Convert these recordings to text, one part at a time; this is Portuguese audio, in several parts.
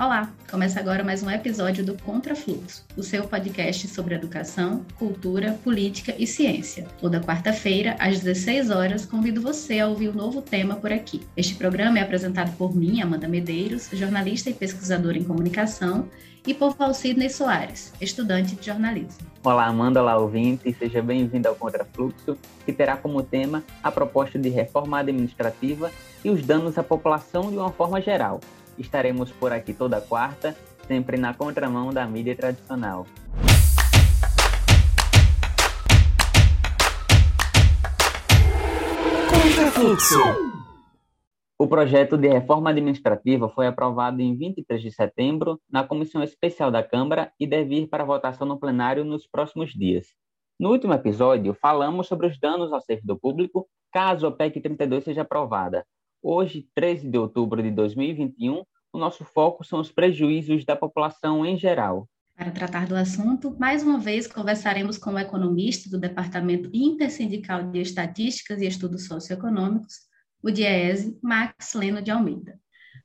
Olá, começa agora mais um episódio do Contrafluxo, o seu podcast sobre educação, cultura, política e ciência. Toda quarta-feira, às 16 horas, convido você a ouvir um novo tema por aqui. Este programa é apresentado por mim, Amanda Medeiros, jornalista e pesquisadora em comunicação, e por Valcidney Soares, estudante de jornalismo. Olá, Amanda, olá, ouvinte, seja bem-vindo ao Contrafluxo, que terá como tema a proposta de reforma administrativa e os danos à população de uma forma geral Estaremos por aqui toda quarta, sempre na contramão da mídia tradicional. Contrafluxo. O projeto de reforma administrativa foi aprovado em 23 de setembro na Comissão Especial da Câmara e deve ir para votação no plenário nos próximos dias. No último episódio, falamos sobre os danos ao servidor público caso a PEC 32 seja aprovada, Hoje, 13 de outubro de 2021, o nosso foco são os prejuízos da população em geral. Para tratar do assunto, mais uma vez conversaremos com o economista do Departamento Intersindical de Estatísticas e Estudos Socioeconômicos, o DIEESE, Max Leno de Almeida.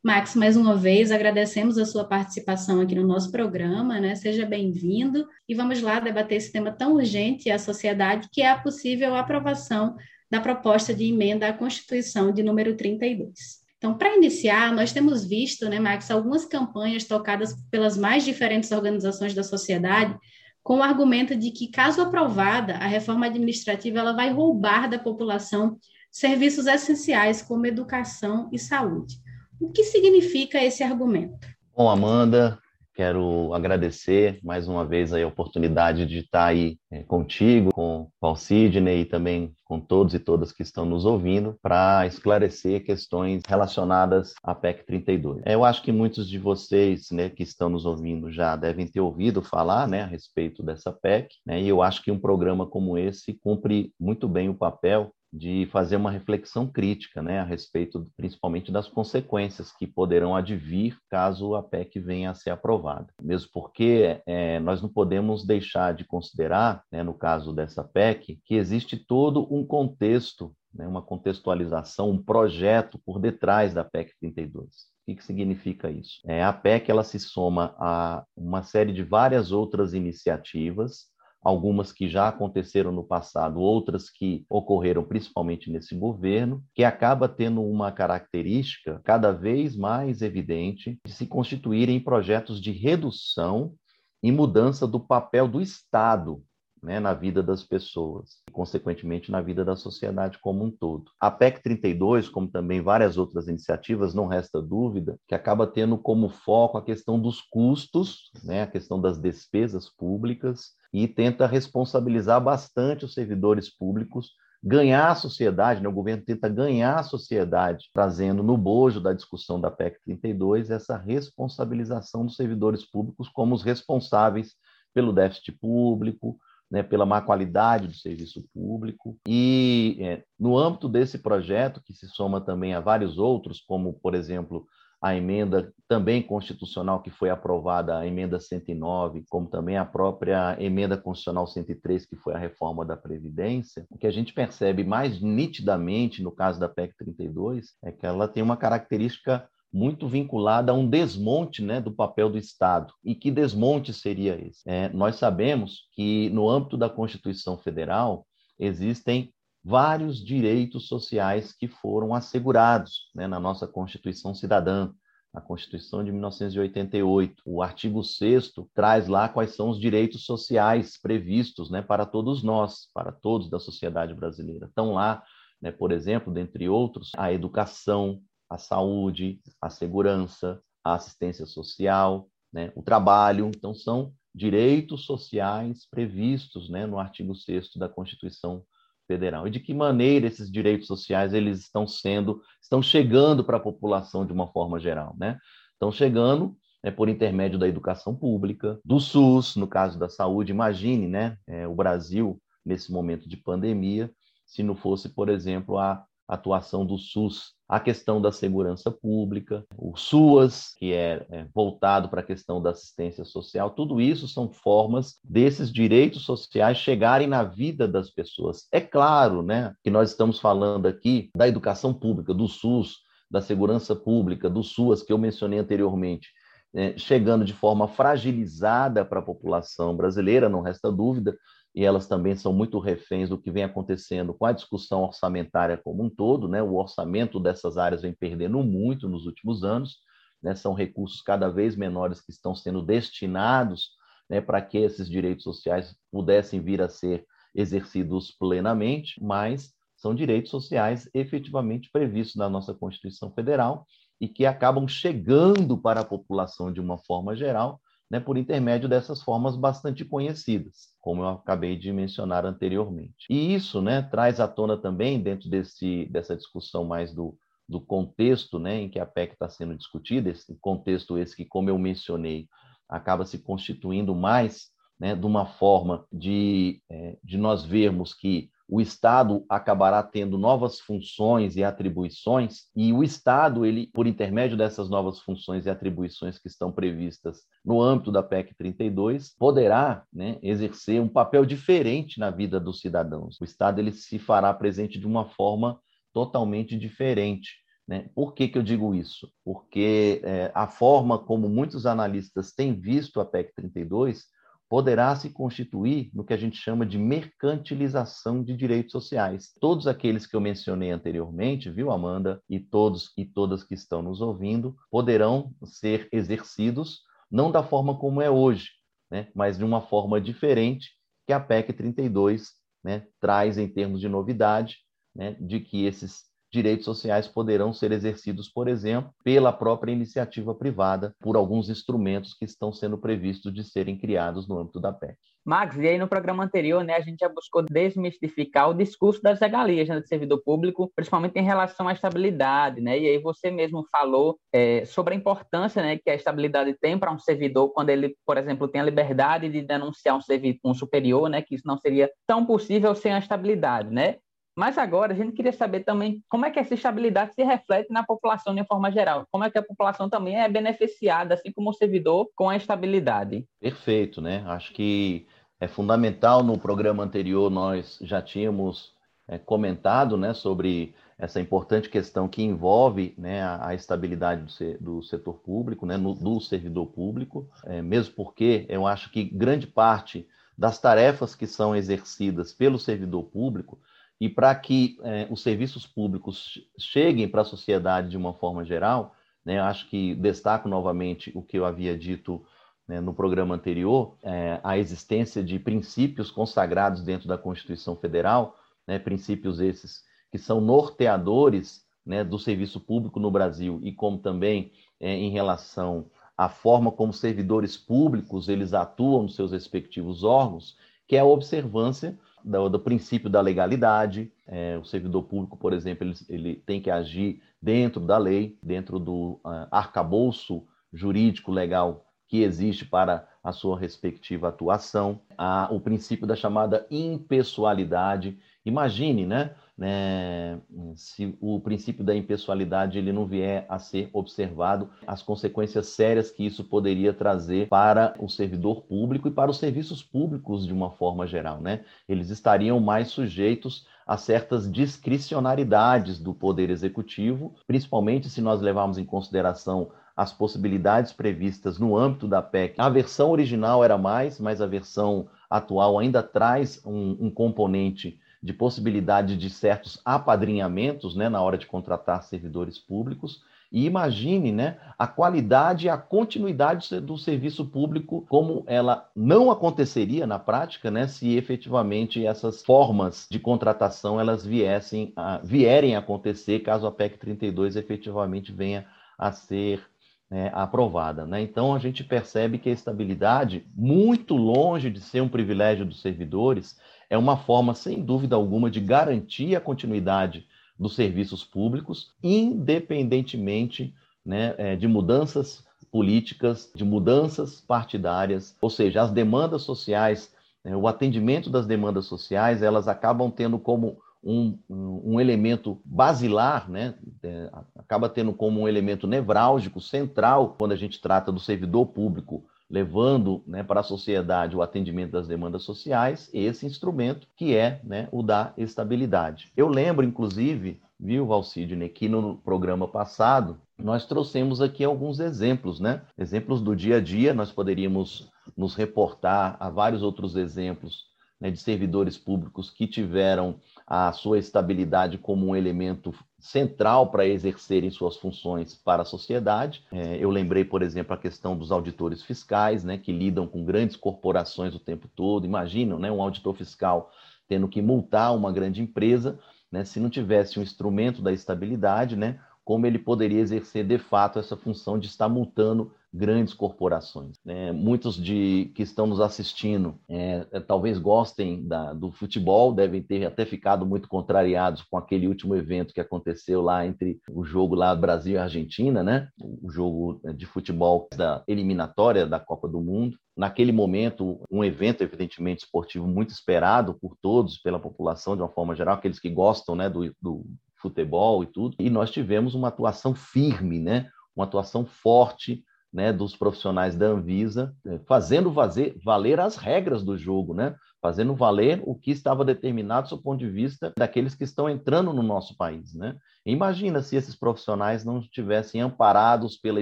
Max, mais uma vez agradecemos a sua participação aqui no nosso programa, né? Seja bem-vindo e vamos lá debater esse tema tão urgente à sociedade que é a possível aprovação da proposta de emenda à Constituição de número 32. Então, para iniciar, nós temos visto, né, Max, algumas campanhas tocadas pelas mais diferentes organizações da sociedade com o argumento de que, caso aprovada, a reforma administrativa ela vai roubar da população serviços essenciais como educação e saúde. O que significa esse argumento? Bom, Amanda, Quero agradecer mais uma vez a oportunidade de estar aí é, contigo, com o Sidney e também com todos e todas que estão nos ouvindo para esclarecer questões relacionadas à PEC 32. Eu acho que muitos de vocês né, que estão nos ouvindo já devem ter ouvido falar né, a respeito dessa PEC, né, e eu acho que um programa como esse cumpre muito bem o papel de fazer uma reflexão crítica né, a respeito principalmente das consequências que poderão advir caso a PEC venha a ser aprovada. Mesmo porque é, nós não podemos deixar de considerar, né, no caso dessa PEC, que existe todo um contexto, né, uma contextualização, um projeto por detrás da PEC 32. O que, que significa isso? É, a PEC ela se soma a uma série de várias outras iniciativas algumas que já aconteceram no passado, outras que ocorreram principalmente nesse governo, que acaba tendo uma característica cada vez mais evidente de se constituírem projetos de redução e mudança do papel do Estado né, na vida das pessoas e, consequentemente, na vida da sociedade como um todo. A PEC 32, como também várias outras iniciativas, não resta dúvida que acaba tendo como foco a questão dos custos, né, a questão das despesas públicas e tenta responsabilizar bastante os servidores públicos ganhar a sociedade, né? o governo tenta ganhar a sociedade, trazendo no bojo da discussão da PEC 32 essa responsabilização dos servidores públicos como os responsáveis pelo déficit público, né, pela má qualidade do serviço público. E é, no âmbito desse projeto, que se soma também a vários outros, como, por exemplo, a emenda também constitucional que foi aprovada, a emenda 109, como também a própria emenda constitucional 103, que foi a reforma da Previdência, o que a gente percebe mais nitidamente no caso da PEC 32 é que ela tem uma característica muito vinculada a um desmonte né, do papel do Estado. E que desmonte seria esse? É, nós sabemos que, no âmbito da Constituição Federal, existem vários direitos sociais que foram assegurados né, na nossa Constituição Cidadã, a Constituição de 1988. O artigo 6 traz lá quais são os direitos sociais previstos né, para todos nós, para todos da sociedade brasileira. Estão lá, né, por exemplo, dentre outros, a educação, a saúde, a segurança, a assistência social, né, o trabalho. Então, são direitos sociais previstos né, no artigo 6 da Constituição Federal. E de que maneira esses direitos sociais eles estão sendo, estão chegando para a população de uma forma geral, né? Estão chegando é, por intermédio da educação pública, do SUS, no caso da saúde. Imagine, né, é, o Brasil nesse momento de pandemia, se não fosse, por exemplo, a atuação do SUS, a questão da segurança pública, o SUAS, que é, é voltado para a questão da assistência social, tudo isso são formas desses direitos sociais chegarem na vida das pessoas. É claro, né, que nós estamos falando aqui da educação pública, do SUS, da segurança pública, do SUAS, que eu mencionei anteriormente, é, chegando de forma fragilizada para a população brasileira, não resta dúvida, e elas também são muito reféns do que vem acontecendo com a discussão orçamentária como um todo, né? O orçamento dessas áreas vem perdendo muito nos últimos anos, né? São recursos cada vez menores que estão sendo destinados, né, para que esses direitos sociais pudessem vir a ser exercidos plenamente, mas são direitos sociais efetivamente previstos na nossa Constituição Federal e que acabam chegando para a população de uma forma geral, né, por intermédio dessas formas bastante conhecidas, como eu acabei de mencionar anteriormente. E isso né, traz à tona também, dentro desse, dessa discussão mais do, do contexto né, em que a PEC está sendo discutida, esse contexto esse que, como eu mencionei, acaba se constituindo mais né, de uma forma de, é, de nós vermos que o Estado acabará tendo novas funções e atribuições, e o Estado, ele, por intermédio dessas novas funções e atribuições que estão previstas no âmbito da PEC 32, poderá né, exercer um papel diferente na vida dos cidadãos. O Estado ele se fará presente de uma forma totalmente diferente. Né? Por que, que eu digo isso? Porque é, a forma como muitos analistas têm visto a PEC 32 poderá se constituir no que a gente chama de mercantilização de direitos sociais. Todos aqueles que eu mencionei anteriormente, viu, Amanda, e todos e todas que estão nos ouvindo, poderão ser exercidos não da forma como é hoje, né, mas de uma forma diferente que a PEC 32 né, traz em termos de novidade, né, de que esses direitos sociais poderão ser exercidos, por exemplo, pela própria iniciativa privada, por alguns instrumentos que estão sendo previstos de serem criados no âmbito da PEC. Max, e aí no programa anterior, né, a gente já buscou desmistificar o discurso das regalias né, do servidor público, principalmente em relação à estabilidade, né? E aí você mesmo falou é, sobre a importância, né, que a estabilidade tem para um servidor quando ele, por exemplo, tem a liberdade de denunciar um, servidor, um superior, né? Que isso não seria tão possível sem a estabilidade, né? Mas agora a gente queria saber também como é que essa estabilidade se reflete na população de forma geral. Como é que a população também é beneficiada, assim como o servidor, com a estabilidade. Perfeito, né? Acho que é fundamental. No programa anterior nós já tínhamos é, comentado, né, sobre essa importante questão que envolve né, a, a estabilidade do, do, setor público, né, no, do servidor público, é, mesmo porque eu acho que grande parte das tarefas que são exercidas pelo servidor público e para que é, os serviços públicos cheguem para a sociedade de uma forma geral, né, acho que destaco novamente o que eu havia dito né, no programa anterior, é, a existência de princípios consagrados dentro da Constituição Federal, né, princípios esses que são norteadores né, do serviço público no Brasil e como também é, em relação à forma como servidores públicos eles atuam nos seus respectivos órgãos, que é a observância do, do princípio da legalidade. É, o servidor público, por exemplo, ele, ele, tem que agir dentro da lei, dentro do uh, arcabouço jurídico legal que existe para a sua respectiva atuação. Há o princípio da chamada impessoalidade. Imagine, né? né, se o princípio da impessoalidade ele não vier a ser observado, as consequências sérias que isso poderia trazer para o servidor público e para os serviços públicos de uma forma geral, né? Eles estariam mais sujeitos a certas discricionariedades do poder executivo, principalmente se nós levarmos em consideração as possibilidades previstas no âmbito da PEC. A versão original era mais, mas a versão atual ainda traz um, um componente de possibilidade de certos apadrinhamentos né, na hora de contratar servidores públicos. E imagine né, a qualidade e a continuidade do serviço público, como ela não aconteceria na prática, né, se efetivamente essas formas de contratação elas viessem a, vierem a acontecer caso a PEC 32 efetivamente venha a ser é, aprovada. Né? Então, a gente percebe que a estabilidade, muito longe de ser um privilégio dos servidores, é uma forma, sem dúvida alguma, de garantir a continuidade dos serviços públicos, independentemente né, é, de mudanças políticas, de mudanças partidárias, ou seja, as demandas sociais, né, o atendimento das demandas sociais, elas acabam tendo como um, um, elemento basilar, né? É, acaba tendo como um elemento nevrálgico, central, quando a gente trata do servidor público levando né, para a sociedade o atendimento das demandas sociais, esse instrumento que é né, o da estabilidade. Eu lembro, inclusive, viu, Valcidne, que no programa passado nós trouxemos aqui alguns exemplos, né? Exemplos do dia a dia, nós poderíamos nos reportar a vários outros exemplos né, de servidores públicos que tiveram a sua estabilidade como um elemento central para exercerem suas funções para a sociedade. É, eu lembrei, por exemplo, a questão dos auditores fiscais, né, que lidam com grandes corporações o tempo todo. Imaginam né, um auditor fiscal tendo que multar uma grande empresa, né, se não tivesse um instrumento da estabilidade, né, como ele poderia exercer de fato essa função de estar multando grandes corporações. Né? Muitos de que estão nos assistindo é, é, talvez gostem da, do futebol, devem ter até ficado muito contrariados com aquele último evento que aconteceu lá entre o jogo lá Brasil e Argentina, né? O jogo de futebol da eliminatória da Copa do Mundo. Naquele momento, um evento evidentemente esportivo muito esperado por todos, pela população de uma forma geral, aqueles que gostam, né, do, do futebol e tudo. E nós tivemos uma atuação firme, né? Uma atuação forte né, dos profissionais da Anvisa, é, fazendo valer, as regras do jogo, né, fazendo valer o que estava determinado do ponto de vista daqueles que estão entrando no nosso país. Né? Imagina se esses profissionais não estivessem amparados pela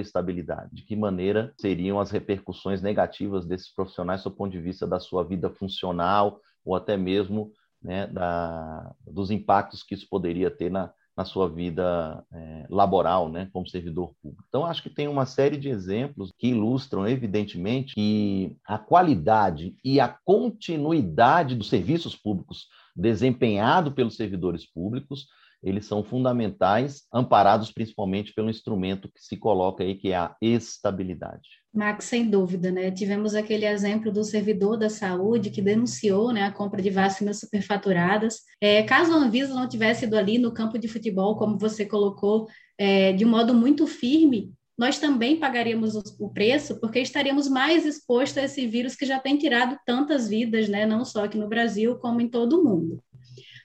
estabilidade, de que maneira seriam as repercussões negativas desses profissionais do ponto de vista da sua vida funcional ou até mesmo né, da, dos impactos que isso poderia ter na, na sua vida é, laboral, né, como servidor público. Então, acho que tem uma série de exemplos que ilustram, evidentemente, que a qualidade e a continuidade dos serviços públicos desempenhado pelos servidores públicos eles são fundamentais, amparados principalmente pelo instrumento que se coloca aí, que é a estabilidade. Max, sem dúvida, né? Tivemos aquele exemplo do servidor da saúde que denunciou né, a compra de vacinas superfaturadas. É, caso a Anvisa não tivesse ido ali no campo de futebol, como você colocou, é, de um modo muito firme, nós também pagaríamos o preço, porque estaríamos mais expostos a esse vírus que já tem tirado tantas vidas, né? Não só aqui no Brasil, como em todo o mundo.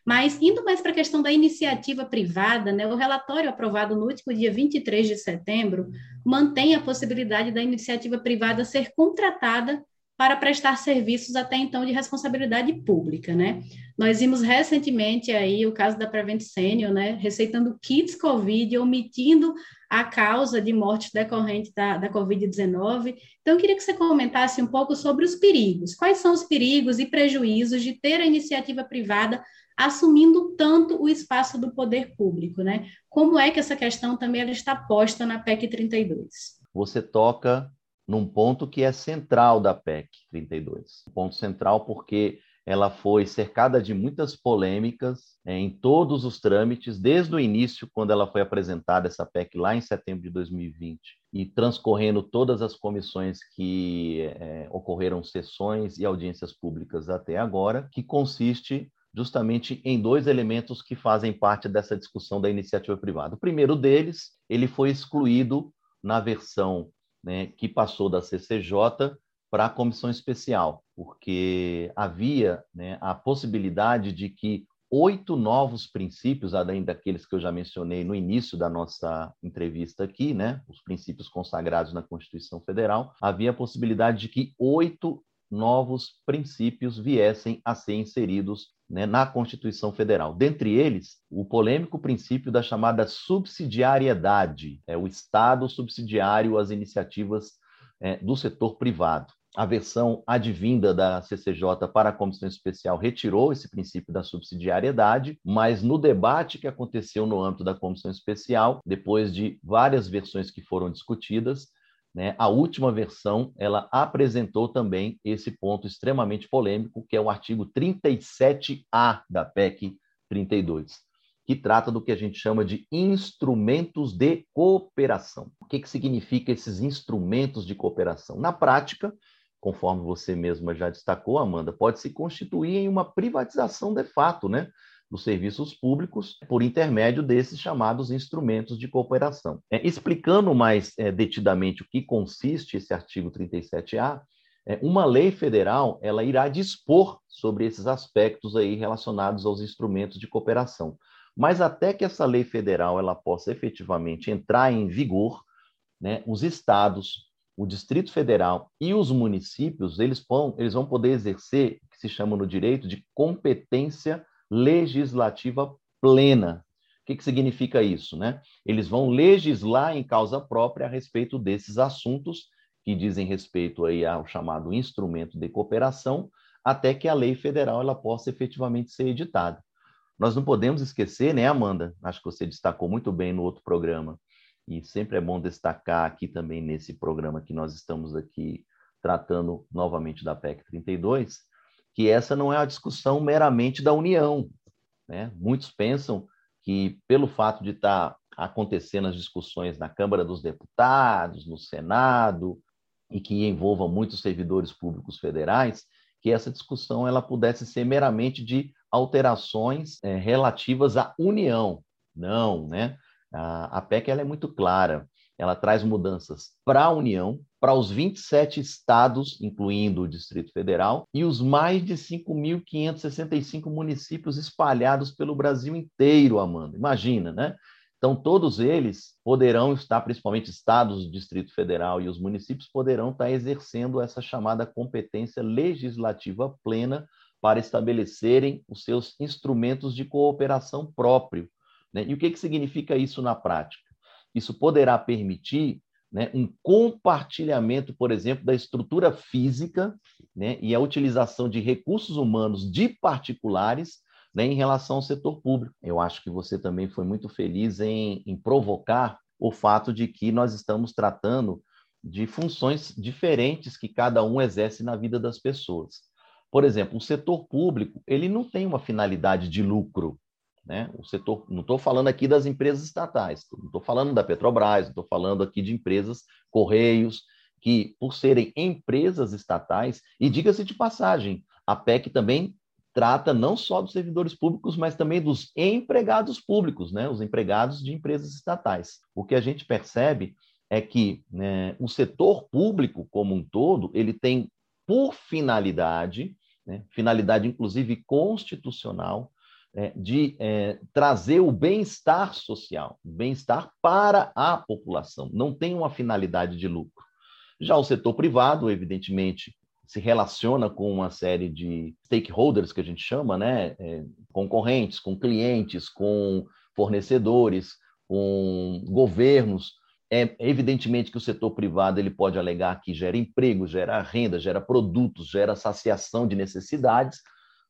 Mas, indo mais para a questão da iniciativa privada, né, o relatório aprovado no último dia 23 de setembro mantém a possibilidade da iniciativa privada ser contratada para prestar serviços até então de responsabilidade pública, né? Nós vimos recentemente aí o caso da Prevent Senior, né, receitando kits COVID, omitindo a causa de mortes decorrente da, da Covid-19. Então, eu queria que você comentasse um pouco sobre os perigos. Quais são os perigos e prejuízos de ter a iniciativa privada assumindo tanto o espaço do poder público, né? Como é que essa questão também ela está posta na PEC 32? Você toca num ponto que é central da PEC 32. Um ponto central porque ela foi cercada de muitas polêmicas é, em todos os trâmites, desde o início, quando ela foi apresentada, essa PEC, lá em setembro de 2020, e transcorrendo todas as comissões que é, ocorreram sessões e audiências públicas até agora, que consiste justamente em dois elementos que fazem parte dessa discussão da iniciativa privada. O primeiro deles, ele foi excluído na versão né, que passou da CCJ para a comissão especial, porque havia né, a possibilidade de que oito novos princípios, além daqueles que eu já mencionei no início da nossa entrevista aqui, né, os princípios consagrados na Constituição Federal, havia a possibilidade de que oito novos princípios viessem a ser inseridos né, na Constituição Federal. Dentre eles, o polêmico princípio da chamada subsidiariedade, é o Estado subsidiário às iniciativas é, do setor privado. A versão advinda da CCJ para a Comissão Especial retirou esse princípio da subsidiariedade, mas no debate que aconteceu no âmbito da Comissão Especial, depois de várias versões que foram discutidas, né? A última versão ela apresentou também esse ponto extremamente polêmico, que é o artigo 37A da PEC 32, que trata do que a gente chama de instrumentos de cooperação. O que, que significa esses instrumentos de cooperação? Na prática, conforme você mesma já destacou, Amanda, pode se constituir em uma privatização de fato, né? Dos serviços públicos por intermédio desses chamados instrumentos de cooperação. É, explicando mais é, detidamente o que consiste esse artigo 37A, é, uma lei federal ela irá dispor sobre esses aspectos aí relacionados aos instrumentos de cooperação. Mas até que essa lei federal ela possa efetivamente entrar em vigor, né, os estados, o Distrito Federal e os municípios, eles vão, eles vão poder exercer o que se chama no direito de competência legislativa plena. que, que significa isso? Né? Eles vão legislar em causa própria a respeito desses assuntos que dizem respeito aí ao chamado instrumento de cooperação, até que a lei federal ela possa efetivamente ser editada. Nós não podemos esquecer, né, Amanda? Acho que você destacou muito bem no outro programa, e sempre é bom destacar aqui também nesse programa que nós estamos aqui tratando novamente da PEC 32, que essa não é a discussão meramente da União. Né? Muitos pensam que, pelo fato de estar tá acontecendo as discussões na Câmara dos Deputados, no Senado, e que envolva muitos servidores públicos federais, que essa discussão ela pudesse ser meramente de alterações é, relativas à União. Não, né? A, a PEC ela é muito clara. Ela traz mudanças para a União, para os 27 estados, incluindo o Distrito Federal, e os mais de 5.565 municípios espalhados pelo Brasil inteiro, Amanda. Imagina, né? Então, todos eles poderão estar, principalmente estados do Distrito Federal e os municípios, poderão estar exercendo essa chamada competência legislativa plena para estabelecerem os seus instrumentos de cooperação próprio. Né? E o que, que significa isso na prática? Isso poderá permitir né, um compartilhamento, por exemplo, da estrutura física né, e a utilização de recursos humanos de particulares né, em relação ao setor público. Eu acho que você também foi muito feliz em, em provocar o fato de que nós estamos tratando de funções diferentes que cada um exerce na vida das pessoas. Por exemplo, o setor público ele não tem uma finalidade de lucro, né? O setor, não estou falando aqui das empresas estatais, não estou falando da Petrobras, estou falando aqui de empresas, Correios, que, por serem empresas estatais, e diga-se de passagem, a PEC também trata não só dos servidores públicos, mas também dos empregados públicos, né? os empregados de empresas estatais. O que a gente percebe é que né, o setor público como um todo, ele tem por finalidade, né, finalidade inclusive constitucional, é, de é, trazer o bem-estar social, bem-estar para a população, não tem uma finalidade de lucro. Já o setor privado, evidentemente, se relaciona com uma série de stakeholders que a gente chama, né? É, concorrentes, com clientes, com fornecedores, com governos. É evidentemente que o setor privado ele pode alegar que gera emprego, gera renda, gera produtos, gera saciação de necessidades,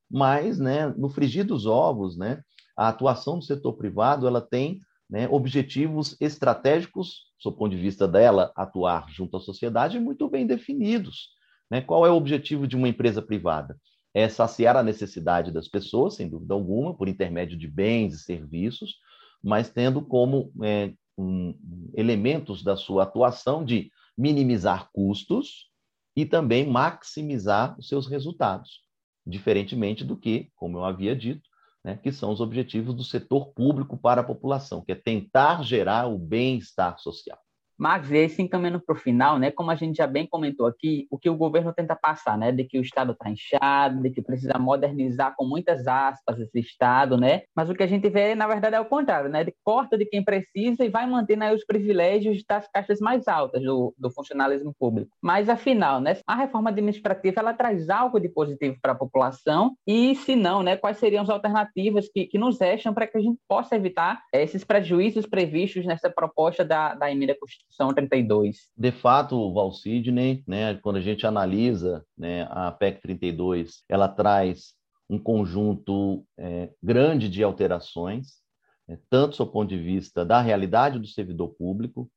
mas, né, no frigir dos ovos, né, a atuação do setor privado ela tem né, objetivos estratégicos, do ponto de vista dela atuar junto à sociedade, muito bem definidos. Né? Qual é o objetivo de uma empresa privada? É saciar a necessidade das pessoas, sem dúvida alguma, por intermédio de bens e serviços, mas tendo como é, um, elementos da sua atuação de minimizar custos e também maximizar os seus resultados diferentemente do que, como eu havia dito, né, que são os objetivos do setor público para a população, que é tentar gerar o bem-estar social. Mas e aí, se encaminhando para o final, né, como a gente já bem comentou aqui, o que o governo tenta passar, né, de que o Estado está inchado, de que precisa modernizar com muitas aspas esse Estado, né, mas o que a gente vê, na verdade, é o contrário, né, de corta de quem precisa e vai mantendo aí os privilégios das caixas mais altas do, do funcionalismo público. Mas, afinal, né, a reforma administrativa, ela traz algo de positivo para a população e, se não, né, quais seriam as alternativas que, que nos restam para que a gente possa evitar esses prejuízos previstos nessa proposta da, da emenda constitucional Constituição 32. De fato, Val Sidney, né, quando a gente analisa né, a PEC 32, ela traz um conjunto é, grande de alterações, né, tanto do ponto de vista da realidade do servidor público,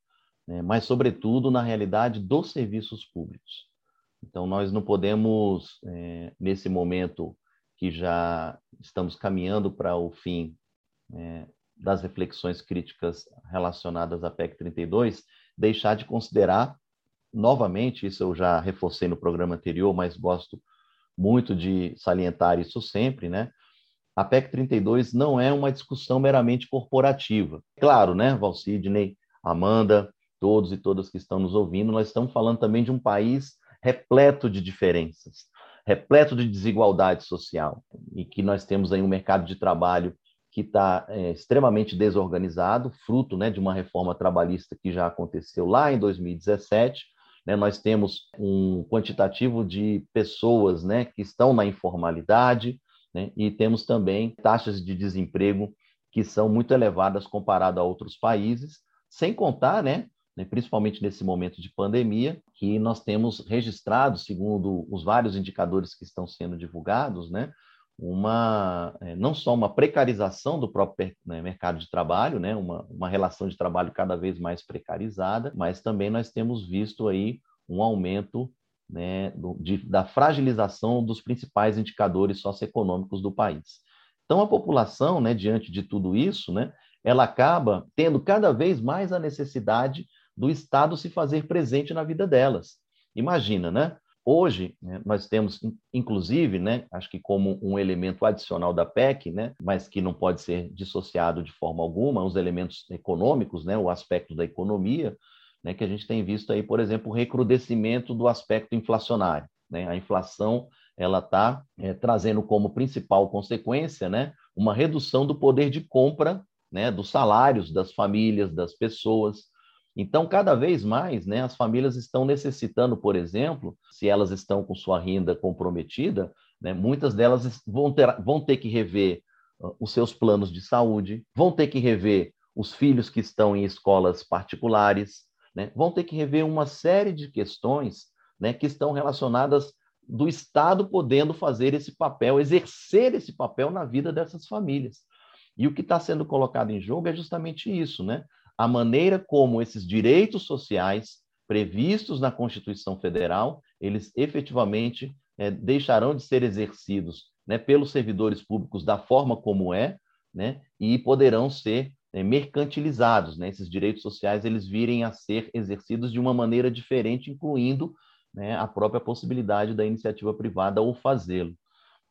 né, mas, sobretudo, na realidade dos serviços públicos. Então, nós não podemos, é, nesse momento que já estamos caminhando para o fim é, das reflexões críticas relacionadas à PEC 32, deixar de considerar, novamente, isso eu já reforcei no programa anterior, mas gosto muito de salientar isso sempre, né? A PEC 32 não é uma discussão meramente corporativa. Claro, né, Valsidney, Amanda, todos e todas que estão nos ouvindo, nós estamos falando também de um país repleto de diferenças, repleto de desigualdade social, e que nós temos aí um mercado de trabalho que está é, extremamente desorganizado, fruto né, de uma reforma trabalhista que já aconteceu lá em 2017. Né, nós temos um quantitativo de pessoas né, que estão na informalidade, né, e temos também taxas de desemprego que são muito elevadas comparado a outros países, sem contar, né, né, principalmente nesse momento de pandemia, que nós temos registrado, segundo os vários indicadores que estão sendo divulgados, né, uma é, não só uma precarização do próprio né, mercado de trabalho, né, uma, uma relação de trabalho cada vez mais precarizada, mas também nós temos visto aí um aumento né, do, de, da fragilização dos principais indicadores socioeconômicos do país. Então, a população, né, diante de tudo isso, né, ela acaba tendo cada vez mais a necessidade do Estado se fazer presente na vida delas. Imagina, né? Hoje, né, nós temos, inclusive, né, acho que como um elemento adicional da PEC, né, mas que não pode ser dissociado de forma alguma, os elementos econômicos, né, o aspecto da economia, né, que a gente tem visto aí, por exemplo, o recrudescimento do aspecto inflacionário. Né? A inflação ela está é, trazendo como principal consequência né, uma redução do poder de compra né, dos salários das famílias, das pessoas. Então, cada vez mais, né, as famílias estão necessitando, por exemplo, se elas estão com sua renda comprometida, né, muitas delas vão ter, vão ter que rever uh, os seus planos de saúde, vão ter que rever os filhos que estão em escolas particulares, né, vão ter que rever uma série de questões né, que estão relacionadas do Estado podendo fazer esse papel, exercer esse papel na vida dessas famílias. E o que está sendo colocado em jogo é justamente isso, né? A maneira como esses direitos sociais previstos na Constituição Federal, eles efetivamente é, deixarão de ser exercidos né, pelos servidores públicos da forma como é, né, e poderão ser é, mercantilizados, né? Esses direitos sociais eles virem a ser exercidos de uma maneira diferente, incluindo né, a própria possibilidade da iniciativa privada ou fazê-lo,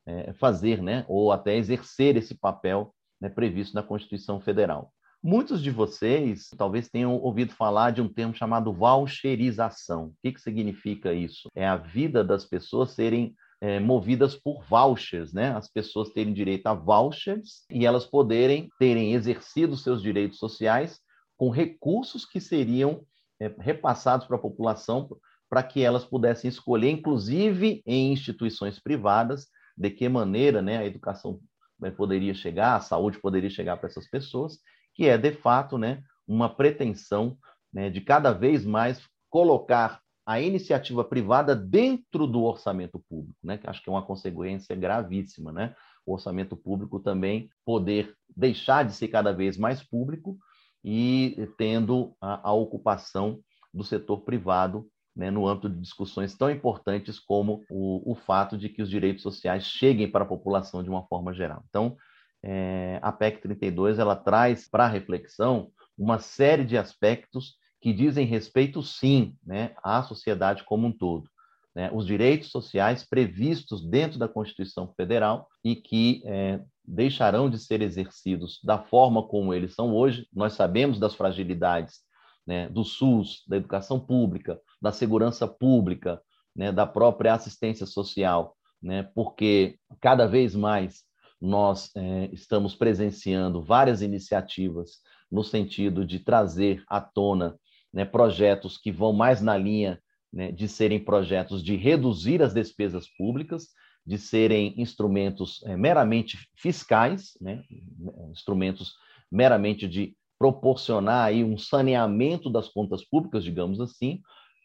é, fazer, né? Ou até exercer esse papel né, previsto na Constituição Federal. Muitos de vocês talvez tenham ouvido falar de um termo chamado voucherização. O que, que significa isso? É a vida das pessoas serem é, movidas por vouchers, né? As pessoas terem direito a vouchers e elas poderem terem exercido seus direitos sociais com recursos que seriam é, repassados para a população para que elas pudessem escolher, inclusive em instituições privadas, de que maneira né, a educação né, poderia chegar, a saúde poderia chegar para essas pessoas, que é, de fato, né, uma pretensão né, de cada vez mais colocar a iniciativa privada dentro do orçamento público, né? que acho que é uma consequência gravíssima. Né? O orçamento público também poder deixar de ser cada vez mais público e tendo a, a ocupação do setor privado né, no âmbito de discussões tão importantes como o, o, fato de que os direitos sociais cheguem para a população de uma forma geral. Então, é, a PEC 32 ela traz para reflexão uma série de aspectos que dizem respeito, sim, né, à sociedade como um todo. Né, os direitos sociais previstos dentro da Constituição Federal e que é, deixarão de ser exercidos da forma como eles são hoje. Nós sabemos das fragilidades né, do SUS, da educação pública, da segurança pública, né, da própria assistência social, né, porque cada vez mais nós é, estamos presenciando várias iniciativas no sentido de trazer à tona né, projetos que vão mais na linha né, de serem projetos de reduzir as despesas públicas, de serem instrumentos é, meramente fiscais, né, instrumentos meramente de proporcionar aí um saneamento das contas públicas, digamos assim,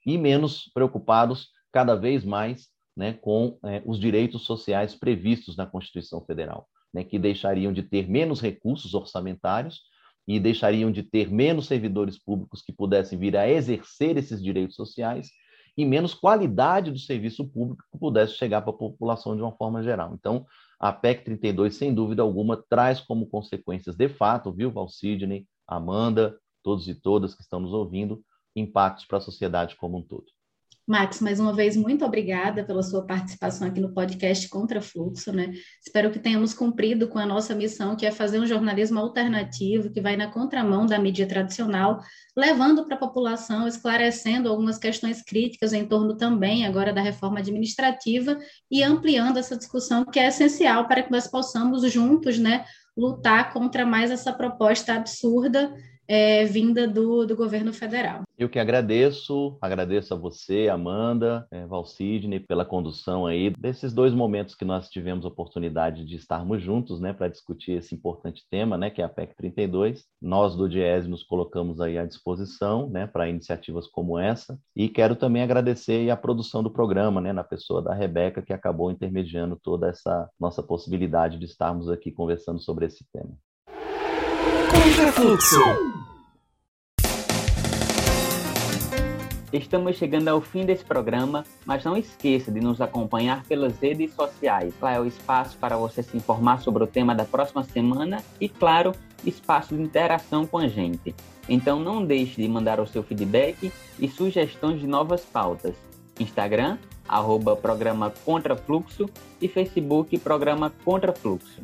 e menos preocupados cada vez mais né, com é, os direitos sociais previstos na Constituição Federal, né, que deixariam de ter menos recursos orçamentários e deixariam de ter menos servidores públicos que pudessem vir a exercer esses direitos sociais e menos qualidade do serviço público que pudesse chegar para a população de uma forma geral. Então, a PEC 32, sem dúvida alguma, traz como consequências de fato, viu, Valsidney, Amanda, todos e todas que estão nos ouvindo, impactos para a sociedade como um todo. Max, mais uma vez, muito obrigada pela sua participação aqui no podcast Contra Fluxo, né? Espero que tenhamos cumprido com a nossa missão, que é fazer um jornalismo alternativo, que vai na contramão da mídia tradicional, levando para a população, esclarecendo algumas questões críticas em torno também agora da reforma administrativa e ampliando essa discussão que é essencial para que nós possamos juntos, né, lutar contra mais essa proposta absurda é, vinda do, do governo federal. Eu que agradeço, agradeço a você, Amanda, é, Valcidne, pela condução aí desses dois momentos que nós tivemos oportunidade de estarmos juntos, né, para discutir esse importante tema, né, que é a PEC 32. Nós do DIES nos colocamos aí à disposição, né, para iniciativas como essa. E quero também agradecer a produção do programa, né, na pessoa da Rebeca, que acabou intermediando toda essa nossa possibilidade de estarmos aqui conversando sobre esse tema. Contrafluxo. Estamos chegando ao fim desse programa, mas não esqueça de nos acompanhar pelas redes sociais. Lá é o espaço para você se informar sobre o tema da próxima semana e, claro, espaço de interação com a gente. Então não deixe de mandar o seu feedback e sugestões de novas pautas. Instagram, arroba programa Contrafluxo e Facebook Programa Contrafluxo.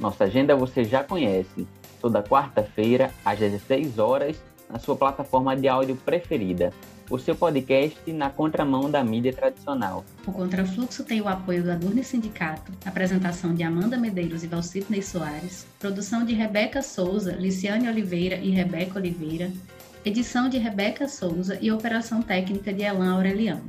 Nossa agenda você já conhece. Toda quarta-feira, às 16 horas, na sua plataforma de áudio preferida o seu podcast na contramão da mídia tradicional. O Contrafluxo tem o apoio do Adurne Sindicato, apresentação de Amanda Medeiros e Valcitney Soares, produção de Rebeca Souza, Liciane Oliveira e Rebeca Oliveira, edição de Rebeca Souza e operação técnica de Elan Aureliano.